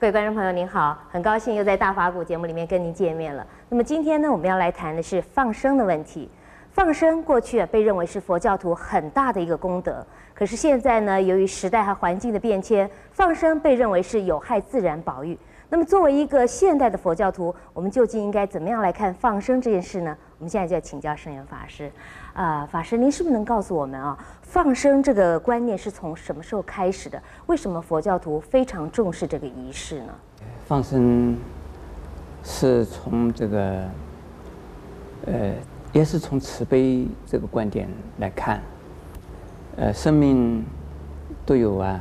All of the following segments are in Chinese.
各位观众朋友您好，很高兴又在大法古节目里面跟您见面了。那么今天呢，我们要来谈的是放生的问题。放生过去啊，被认为是佛教徒很大的一个功德。可是现在呢，由于时代和环境的变迁，放生被认为是有害自然保育。那么作为一个现代的佛教徒，我们究竟应该怎么样来看放生这件事呢？我们现在就要请教圣严法师。啊、呃，法师，您是不是能告诉我们啊，放生这个观念是从什么时候开始的？为什么佛教徒非常重视这个仪式呢？放生是从这个，呃，也是从慈悲这个观点来看，呃，生命都有啊，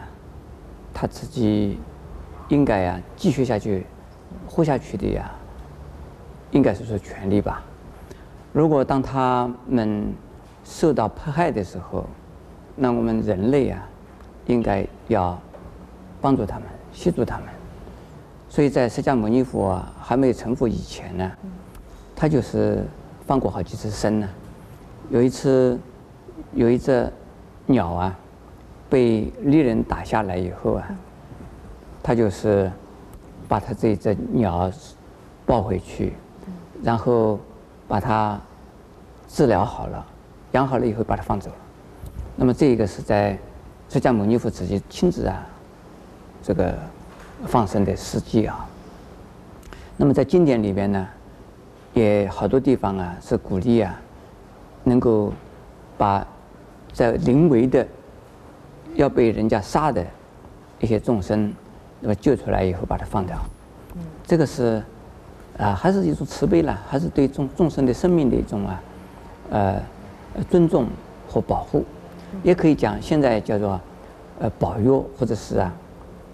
他自己应该呀、啊、继续下去、活下去的呀，应该是说权利吧。如果当他们受到迫害的时候，那我们人类啊，应该要帮助他们、协助他们。所以在释迦牟尼佛啊还没有成佛以前呢，他就是放过好几次生呢。有一次，有一只鸟啊，被猎人打下来以后啊，他就是把他这只鸟抱回去，然后。把它治疗好了，养好了以后把它放走了。那么这个是在释迦牟尼佛自己亲自啊，这个放生的事迹啊。那么在经典里边呢，也好多地方啊是鼓励啊，能够把在临危的要被人家杀的一些众生，那么救出来以后把它放掉。这个是。啊，还是一种慈悲啦，还是对众众生的生命的一种啊，呃，尊重和保护，也可以讲现在叫做呃保佑或者是啊，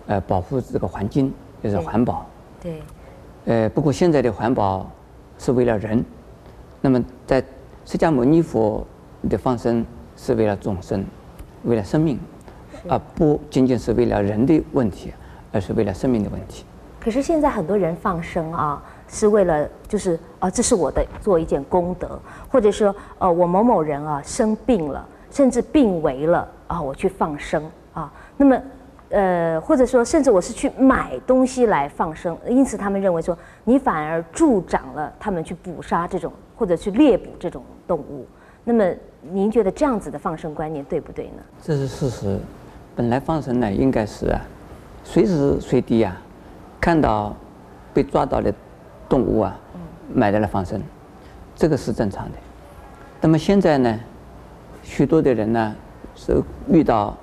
呃保护这个环境，就是环保。对。对呃，不过现在的环保是为了人，那么在释迦牟尼佛的放生是为了众生，为了生命，而不仅仅是为了人的问题，而是为了生命的问题。可是现在很多人放生啊。是为了就是啊，这是我的做一件功德，或者说呃，我某某人啊生病了，甚至病危了啊，我去放生啊。那么呃，或者说甚至我是去买东西来放生，因此他们认为说你反而助长了他们去捕杀这种或者去猎捕这种动物。那么您觉得这样子的放生观念对不对呢？这是事实。本来放生呢，应该是啊，随时随地啊，看到被抓到的。动物啊，买来了放生，这个是正常的。那么现在呢，许多的人呢是遇到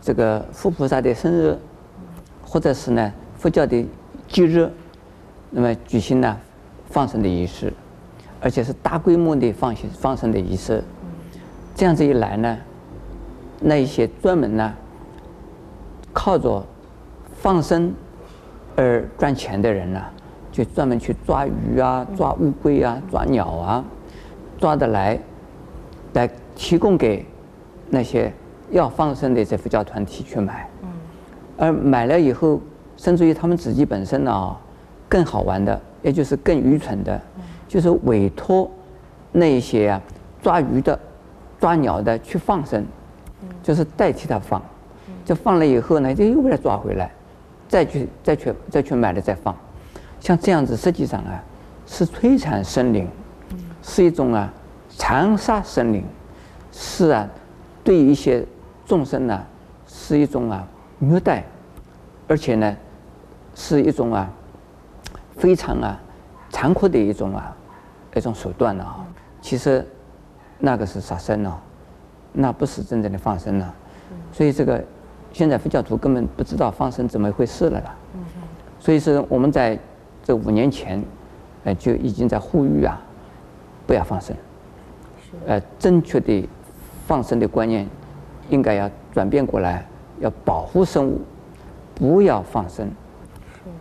这个佛菩萨的生日，或者是呢佛教的节日，那么举行了放生的仪式，而且是大规模的放行放生的仪式。这样子一来呢，那一些专门呢靠着放生而赚钱的人呢。就专门去抓鱼啊，抓乌龟啊，抓鸟啊，抓得来，来提供给那些要放生的这佛教团体去买。而买了以后，甚至于他们自己本身呢、啊，更好玩的，也就是更愚蠢的，就是委托那些啊抓鱼的、抓鸟的去放生，就是代替他放，就放了以后呢，就又把它抓回来，再去、再去、再去买了再放。像这样子，实际上啊，是摧残生灵，是一种啊残杀生灵，是啊，对一些众生呢，是一种啊虐待，而且呢，是一种啊非常啊残酷的一种啊一种手段了啊。其实那个是杀生了，那不是真正的放生了。所以这个现在佛教徒根本不知道放生怎么一回事了啦。所以是我们在。这五年前，呃，就已经在呼吁啊，不要放生。呃，正确的放生的观念，应该要转变过来，要保护生物，不要放生。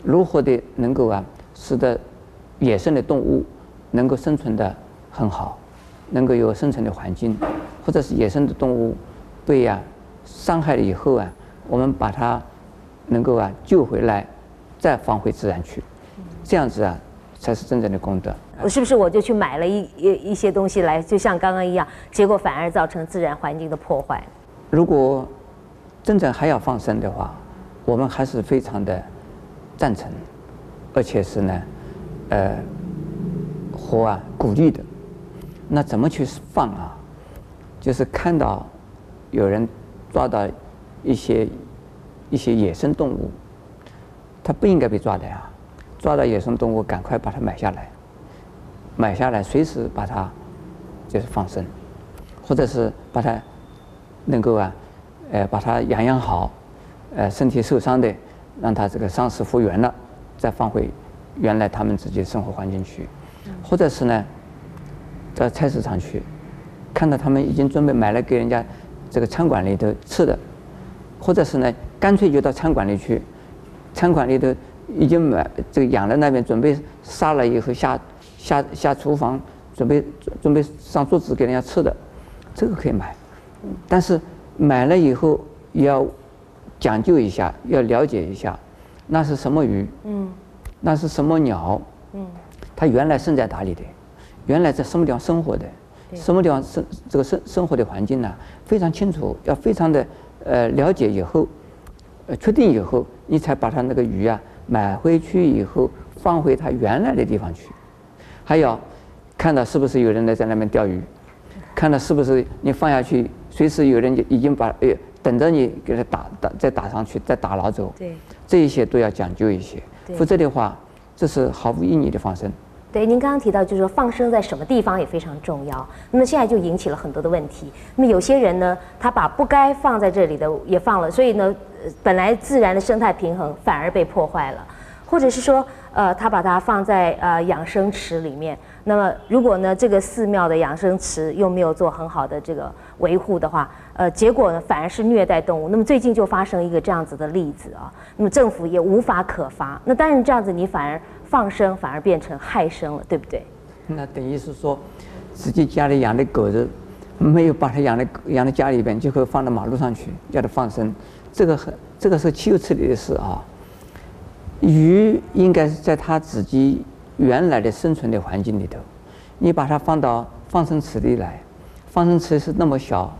如何的能够啊，使得野生的动物能够生存的很好，能够有生存的环境，或者是野生的动物被啊伤害了以后啊，我们把它能够啊救回来，再放回自然去。这样子啊，才是真正的功德。我是不是我就去买了一一一些东西来，就像刚刚一样，结果反而造成自然环境的破坏？如果真正还要放生的话，我们还是非常的赞成，而且是呢，呃，和啊鼓励的。那怎么去放啊？就是看到有人抓到一些一些野生动物，它不应该被抓的呀。抓到野生动物，赶快把它买下来，买下来随时把它就是放生，或者是把它能够啊，呃，把它养养好，呃，身体受伤的，让它这个伤势复原了，再放回原来他们自己生活环境去，或者是呢，到菜市场去，看到他们已经准备买了给人家这个餐馆里头吃的，或者是呢，干脆就到餐馆里去，餐馆里头。已经买这个养在那边准备杀了以后下下下厨房准备准备上桌子给人家吃的，这个可以买，但是买了以后要讲究一下，要了解一下，那是什么鱼？嗯，那是什么鸟？嗯，它原来生在哪里的？原来在什么地方生活的？什么地方生这个生生活的环境呢？非常清楚，要非常的呃了解以后，呃确定以后，你才把它那个鱼啊。买回去以后放回它原来的地方去，还有看到是不是有人在在那边钓鱼，看到是不是你放下去，随时有人已经把哎等着你给它打打再打上去再打捞走。对，这一些都要讲究一些，否则的话这是毫无意义的放生。对，您刚刚提到就是说放生在什么地方也非常重要，那么现在就引起了很多的问题。那么有些人呢，他把不该放在这里的也放了，所以呢。本来自然的生态平衡反而被破坏了，或者是说，呃，他把它放在呃养生池里面。那么，如果呢这个寺庙的养生池又没有做很好的这个维护的话，呃，结果呢反而是虐待动物。那么最近就发生一个这样子的例子啊，那么政府也无法可发。那当然这样子你反而放生反而变成害生了，对不对？那等于是说，自己家里养的狗子没有把它养在养在家里边，就会放到马路上去叫它放生。这个很，这个是岂有此理的事啊！鱼应该是在它自己原来的生存的环境里头，你把它放到放生池里来，放生池是那么小，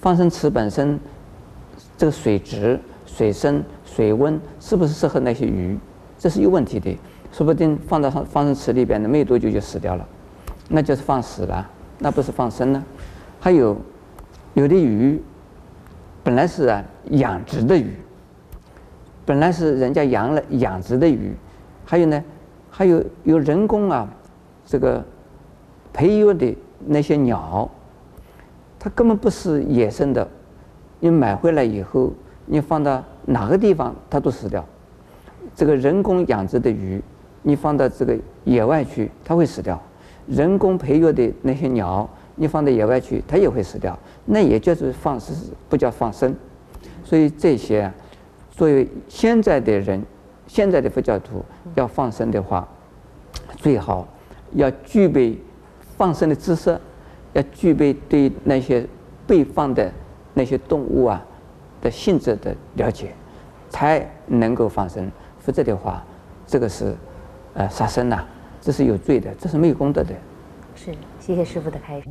放生池本身这个水质、水深、水温是不是适合那些鱼？这是有问题的，说不定放到放放生池里边的没多久就死掉了，那就是放死了，那不是放生呢？还有有的鱼。本来是啊养殖的鱼，本来是人家养了养殖的鱼，还有呢，还有有人工啊，这个培育的那些鸟，它根本不是野生的，你买回来以后，你放到哪个地方它都死掉。这个人工养殖的鱼，你放到这个野外去，它会死掉。人工培育的那些鸟。你放到野外去，它也会死掉，那也就是放生，不叫放生。所以这些，作为现在的人，现在的佛教徒要放生的话，最好要具备放生的知识，要具备对那些被放的那些动物啊的性质的了解，才能够放生。否则的话，这个是呃杀生呐，这是有罪的，这是没有功德的。是，谢谢师父的开示。